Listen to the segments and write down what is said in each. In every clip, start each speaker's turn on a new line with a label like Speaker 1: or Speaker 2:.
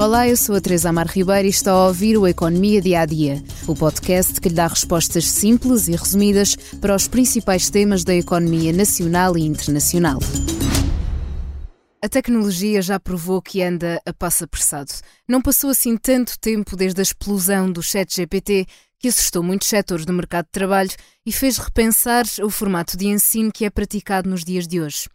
Speaker 1: Olá, eu sou a Teresa Amar Ribeiro e está a ouvir o Economia Dia a Dia, o podcast que lhe dá respostas simples e resumidas para os principais temas da economia nacional e internacional. A tecnologia já provou que anda a passo apressado. Não passou assim tanto tempo desde a explosão do chat GPT que assustou muitos setores do mercado de trabalho e fez repensar o formato de ensino que é praticado nos dias de hoje.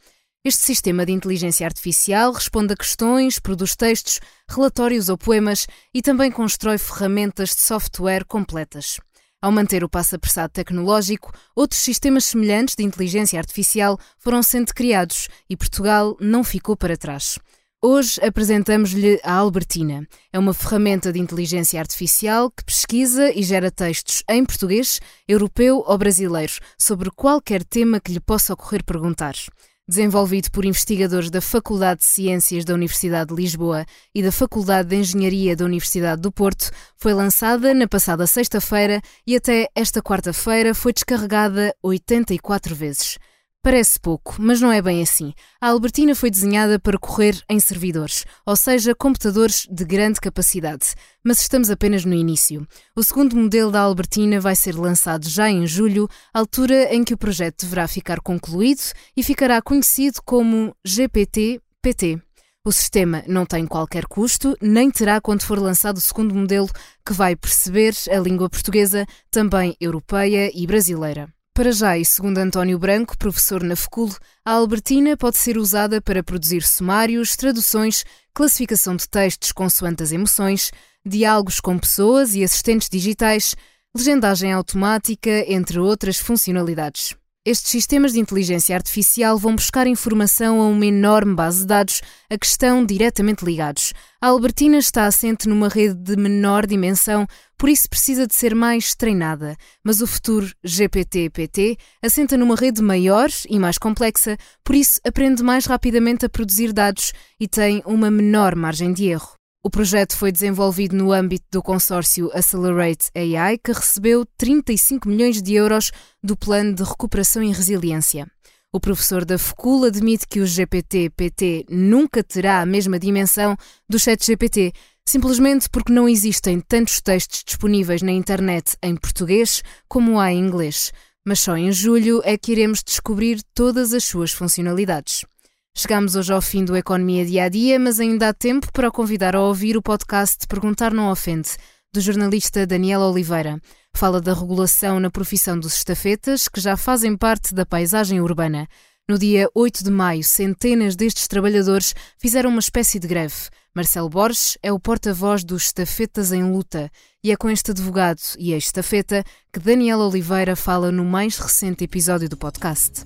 Speaker 1: Este sistema de inteligência artificial responde a questões, produz textos, relatórios ou poemas e também constrói ferramentas de software completas. Ao manter o passo apressado tecnológico, outros sistemas semelhantes de inteligência artificial foram sendo criados e Portugal não ficou para trás. Hoje apresentamos-lhe a Albertina. É uma ferramenta de inteligência artificial que pesquisa e gera textos em português, europeu ou brasileiro sobre qualquer tema que lhe possa ocorrer perguntar. Desenvolvido por investigadores da Faculdade de Ciências da Universidade de Lisboa e da Faculdade de Engenharia da Universidade do Porto, foi lançada na passada sexta-feira e até esta quarta-feira foi descarregada 84 vezes. Parece pouco, mas não é bem assim. A Albertina foi desenhada para correr em servidores, ou seja, computadores de grande capacidade. Mas estamos apenas no início. O segundo modelo da Albertina vai ser lançado já em julho, altura em que o projeto deverá ficar concluído e ficará conhecido como GPT-PT. O sistema não tem qualquer custo, nem terá quando for lançado o segundo modelo, que vai perceber a língua portuguesa, também europeia e brasileira. Para já, e segundo António Branco, professor na FECUL, a Albertina pode ser usada para produzir sumários, traduções, classificação de textos consoante as emoções, diálogos com pessoas e assistentes digitais, legendagem automática, entre outras funcionalidades. Estes sistemas de inteligência artificial vão buscar informação a uma enorme base de dados a que estão diretamente ligados. A Albertina está assente numa rede de menor dimensão, por isso precisa de ser mais treinada. Mas o futuro GPT-PT assenta numa rede maior e mais complexa, por isso aprende mais rapidamente a produzir dados e tem uma menor margem de erro. O projeto foi desenvolvido no âmbito do consórcio Accelerate AI, que recebeu 35 milhões de euros do Plano de Recuperação e Resiliência. O professor da FECUL admite que o GPT-PT nunca terá a mesma dimensão do ChatGPT, simplesmente porque não existem tantos textos disponíveis na internet em português como há em inglês. Mas só em julho é que iremos descobrir todas as suas funcionalidades. Chegamos hoje ao fim do Economia Dia a Dia, mas ainda há tempo para o convidar a ouvir o podcast Perguntar Não Ofende, do jornalista Daniel Oliveira. Fala da regulação na profissão dos estafetas, que já fazem parte da paisagem urbana. No dia 8 de maio, centenas destes trabalhadores fizeram uma espécie de greve. Marcelo Borges é o porta-voz dos estafetas em luta e é com este advogado e ex-estafeta que Daniel Oliveira fala no mais recente episódio do podcast.